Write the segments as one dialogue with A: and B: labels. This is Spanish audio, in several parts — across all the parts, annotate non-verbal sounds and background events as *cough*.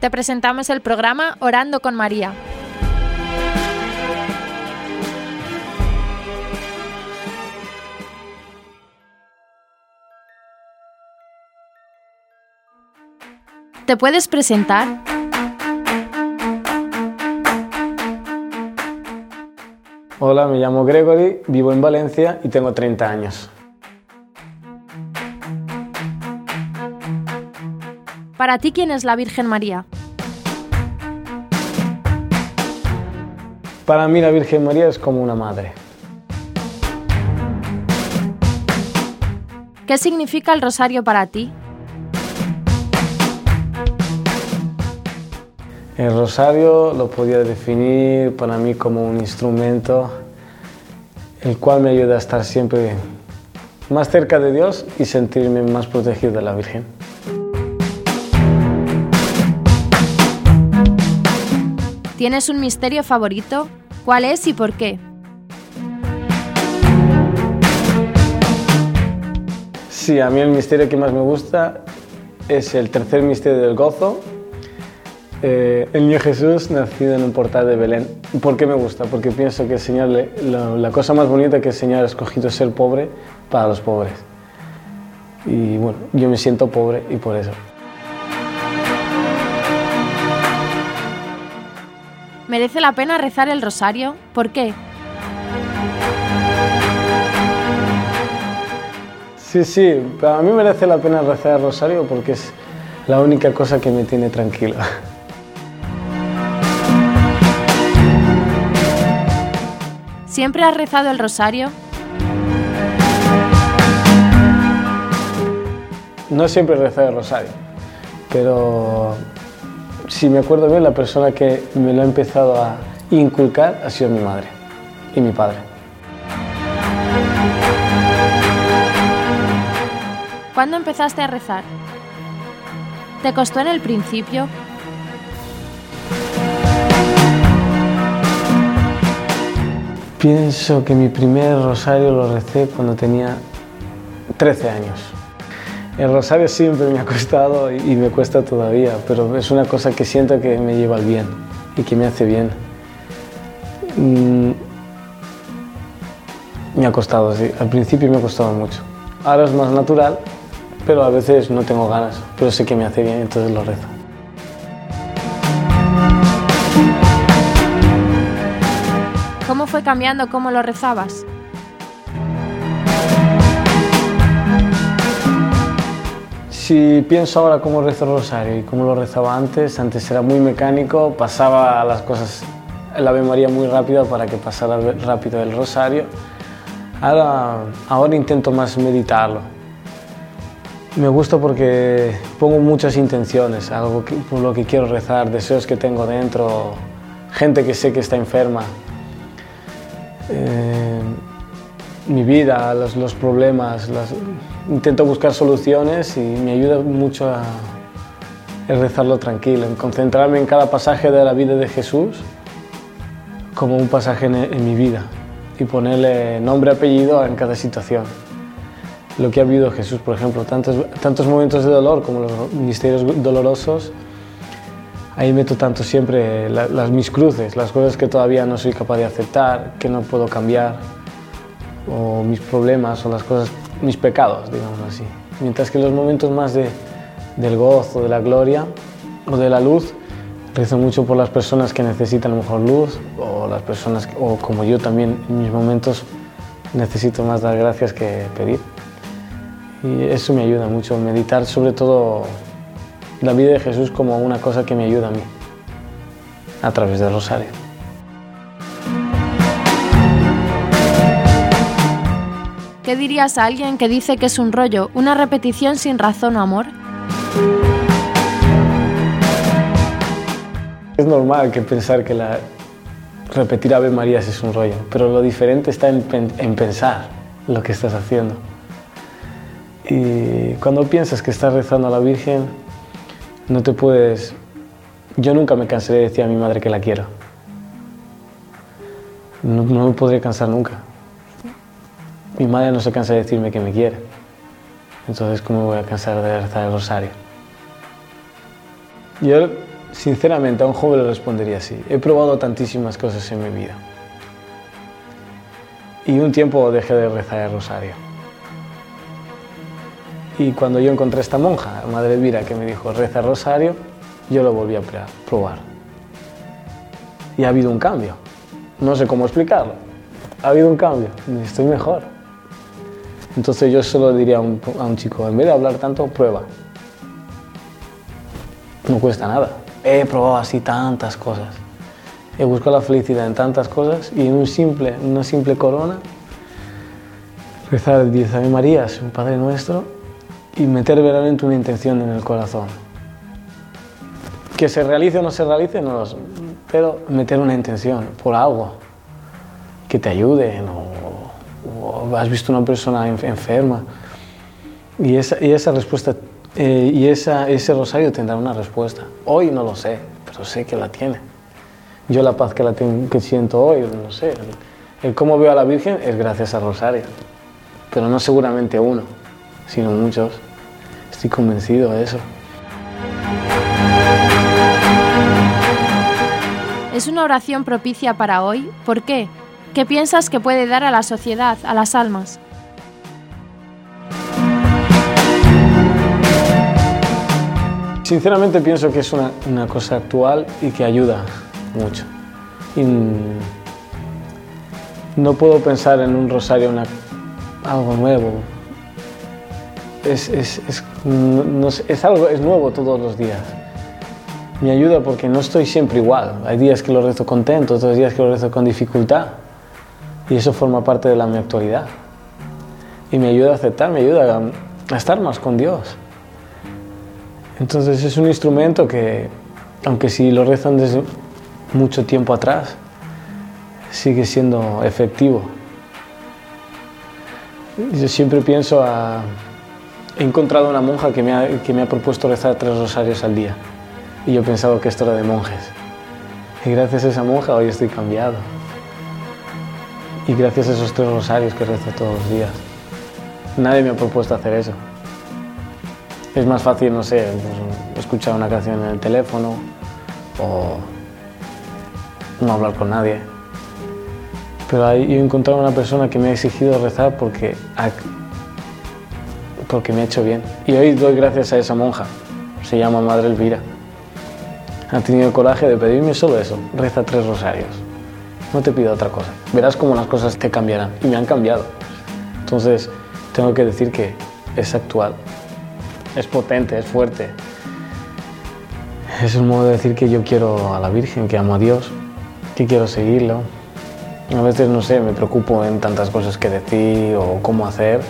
A: Te presentamos el programa Orando con María. ¿Te puedes presentar?
B: Hola, me llamo Gregory, vivo en Valencia y tengo 30 años.
A: Para ti, ¿quién es la Virgen María?
B: Para mí la Virgen María es como una madre.
A: ¿Qué significa el rosario para ti?
B: El rosario lo podía definir para mí como un instrumento el cual me ayuda a estar siempre más cerca de Dios y sentirme más protegido de la Virgen.
A: ¿Tienes un misterio favorito? ¿Cuál es y por qué?
B: Sí, a mí el misterio que más me gusta es el tercer misterio del gozo, eh, el niño Jesús nacido en un portal de Belén. ¿Por qué me gusta? Porque pienso que la, cosa más bonita que el Señor ha escogido es ser pobre para los pobres. Y bueno, yo me siento pobre y por eso.
A: ¿Merece la pena rezar el rosario? ¿Por qué?
B: Sí, sí, para mí merece la pena rezar el rosario porque es la única cosa que me tiene tranquilo.
A: ¿Siempre has rezado el rosario?
B: No siempre he rezado el rosario, pero si me acuerdo bien, la persona que me lo ha empezado a inculcar ha sido mi madre y mi padre.
A: ¿Cuándo empezaste a rezar? ¿Te costó en el principio?
B: Pienso que mi primer rosario lo recé cuando tenía 13 años. El rosario siempre me ha costado y me cuesta todavía, pero es una cosa que siento que me lleva al bien y que me hace bien. Mm, me ha costado, sí. Al principio me ha costado mucho. Ahora es más natural, pero a veces no tengo ganas, pero sé que me hace bien, entonces lo rezo.
A: ¿Cómo fue cambiando cómo lo rezabas?
B: Si pienso ahora cómo rezo el rosario y cómo lo rezaba antes, antes era muy mecánico, pasaba las cosas, la Ave María muy rápido para que pasara rápido el rosario. Ahora, ahora intento más meditarlo. Me gusta porque pongo muchas intenciones, algo por lo que quiero rezar, deseos que tengo dentro, gente que sé que está enferma, eh, mi vida, los, problemas, intento buscar soluciones y me ayuda mucho a, rezarlo tranquilo, en concentrarme en cada pasaje de la vida de Jesús como un pasaje en, mi vida y ponerle nombre y apellido en cada situación. Lo que ha habido Jesús, por ejemplo, tantos, tantos momentos de dolor como los misterios dolorosos, ahí meto tanto siempre la, las, mis cruces, las cosas que todavía no soy capaz de aceptar, que no puedo cambiar, o mis problemas, o las cosas, mis pecados, digamos así. Mientras que los momentos más de, del gozo, de la gloria o de la luz, rezo mucho por las personas que necesitan a lo mejor luz, o las personas, o como yo también en mis momentos necesito más dar gracias que pedir. Y eso me ayuda mucho, meditar sobre todo la vida de Jesús como una cosa que me ayuda a mí, a través del rosario.
A: ¿Qué dirías a alguien que dice que es un rollo, una repetición sin razón o amor?
B: Es normal que pensar que la repetir Ave Marías es un rollo, pero lo diferente está en, en pensar lo que estás haciendo. Y cuando piensas que estás rezando a la Virgen, no te puedes... Yo nunca me cansaré de decir a mi madre que la quiero. No, no me podré cansar nunca. Mi madre no se cansa de decirme que me quiere. Entonces, ¿cómo voy a cansar de rezar el rosario? Yo Sinceramente, a un joven le respondería así. He probado tantísimas cosas en mi vida. Y un tiempo dejé de rezar el rosario. Y cuando yo encontré a esta monja, Madre Elvira, que me dijo, reza el rosario, yo lo volví a probar. Y ha habido un cambio. No sé cómo explicarlo. Ha habido un cambio. Estoy mejor. Entonces yo solo diría a un, chico, en vez de hablar tanto, prueba. No cuesta nada. He probado así tantas cosas. He buscado la felicidad en tantas cosas y en un simple, una simple corona, rezar el 10 Ave Marías, un Padre Nuestro, y meter verdaderamente una intención en el corazón. Que se realice o no se realice, no lo sé, pero meter una intención por algo que te ayude, o, o has visto una persona enferma y esa, y esa respuesta eh, y esa, ese rosario tendrá una respuesta. Hoy no lo sé, pero sé que la tiene. Yo la paz que, la tengo, que siento hoy, no sé. El, el cómo veo a la Virgen es gracias al rosario, pero no seguramente uno, sino muchos. Estoy convencido de eso.
A: Es una oración propicia para hoy. ¿Por qué? ¿Qué piensas que puede dar a la sociedad, a las almas?
B: Sinceramente pienso que es una, una cosa actual y que ayuda mucho. No puedo pensar en un rosario una, algo nuevo. Es, es, es, es, algo, es nuevo todos los días. Me ayuda porque no estoy siempre igual. Hay días que lo rezo contento, otros días que lo rezo con dificultad. Y eso forma parte de la mi actualidad. Y me ayuda a aceptar, me ayuda a, estar más con Dios. Entonces es un instrumento que, aunque si lo rezan desde mucho tiempo atrás, sigue siendo efectivo. Yo siempre pienso a... He encontrado una monja que me, ha, que me ha propuesto rezar tres rosarios al día y yo pensaba que esto era de monjes. Y gracias a esa monja hoy estoy cambiado. Y gracias a esos tres rosarios que rezo todos los días. Nadie me ha propuesto hacer eso. Es más fácil, no sé, pues, escuchar una canción en el teléfono o no hablar con nadie. Pero ahí he encontrado una persona que me ha exigido rezar porque, porque me ha hecho bien. Y hoy doy gracias a esa monja. Se llama Madre Elvira. Ha tenido el coraje de pedirme solo eso. Reza tres rosarios. No te pido otra cosa. Verás cómo las cosas te cambiarán. Y me han cambiado. Entonces, tengo que decir que es actual es potente, es fuerte. Es un modo de decir que yo quiero a la Virgen, que amo a Dios, que quiero seguirlo. A veces, no sé, me preocupo en tantas cosas que decir o cómo hacer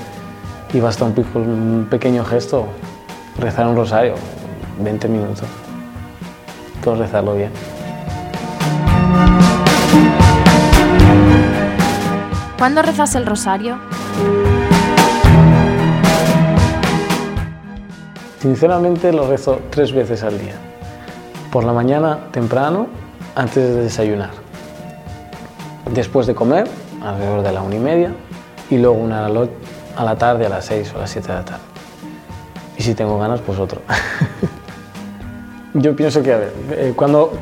B: y basta un, un pequeño gesto, rezar un rosario, 20 minutos. Puedo rezarlo bien.
A: ¿Cuándo rezas el rosario?
B: Sinceramente lo rezo tres veces al día. Por la mañana temprano, antes de desayunar. Después de comer, alrededor de la una y media. Y luego una a la tarde, a las seis o las siete de la tarde. Y si tengo ganas, pues otro. *laughs* yo pienso que, a ver, eh, cuando,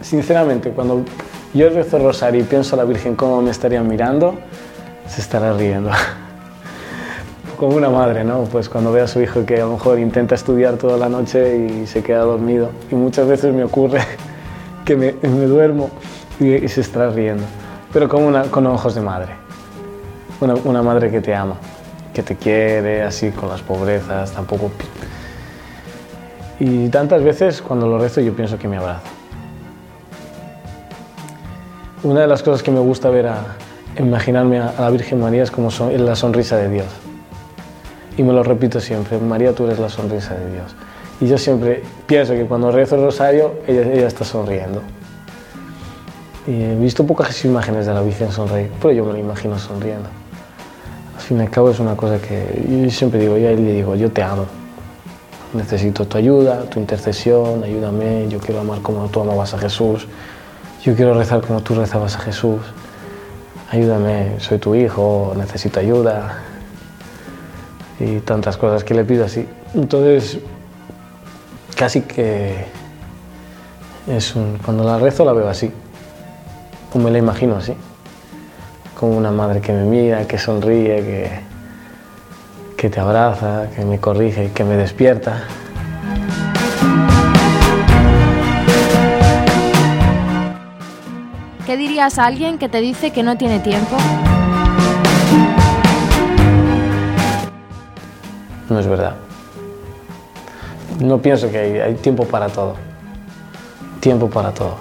B: sinceramente, cuando yo rezo rosario y pienso a la Virgen cómo me estaría mirando, se estará riendo. *laughs* como una madre, ¿no? Pues cuando ve a su hijo que a lo mejor intenta estudiar toda la noche y se queda dormido. Y muchas veces me ocurre *laughs* que me, duermo y, se está riendo. Pero como con ojos de madre. Una, una madre que te ama, que te quiere así con las pobrezas, tampoco... Y tantas veces cuando lo rezo yo pienso que me abraza. Una de las cosas que me gusta ver a, imaginarme a, la Virgen María es como son, la sonrisa de Dios. Y me lo repito siempre, María, tú eres la sonrisa de Dios. Y yo siempre pienso que cuando rezo el rosario, ella, ella está sonriendo. Y he visto pocas imágenes de la Virgen sonreír, pero yo me lo imagino sonriendo. Al fin y al cabo es una cosa que yo siempre digo, yo a él le digo, yo te amo. Necesito tu ayuda, tu intercesión, ayúdame, yo quiero amar como tú amabas a Jesús, yo quiero rezar como tú rezabas a Jesús, ayúdame, soy tu hijo, necesito ayuda, y tantas cosas que le pido así. Entonces, casi que Es cuando la rezo la veo así, o me la imagino así, como una madre que me mira, que sonríe, que, que te abraza, que me corrige, que me despierta.
A: ¿Qué dirías a alguien que te dice que no tiene tiempo?
B: No es verdad. No pienso que hay, tiempo para todo. Tiempo para todo.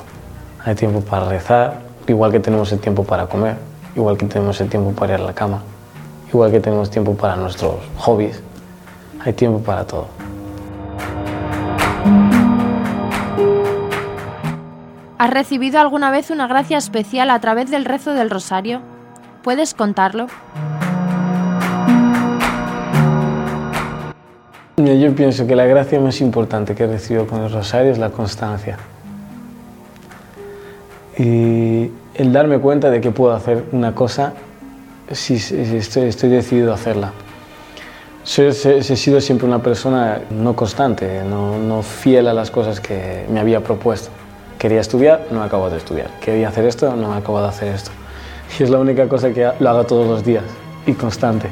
B: Hay tiempo para rezar, igual que tenemos el tiempo para comer, igual que tenemos el tiempo para ir a la cama, igual que tenemos tiempo para nuestros hobbies. Hay tiempo para todo.
A: ¿Has recibido alguna vez una gracia especial a través del rezo del rosario? ¿Puedes contarlo?
B: Yo pienso que la gracia más importante que he recibido con el rosario es la constancia. Y el darme cuenta de que puedo hacer una cosa si estoy, decidido a hacerla. he, sido siempre una persona no constante, no, no fiel a las cosas que me había propuesto. Quería estudiar, no acabo de estudiar. Quería hacer esto, no acabo de hacer esto. Y es la única cosa que lo hago todos los días y constante.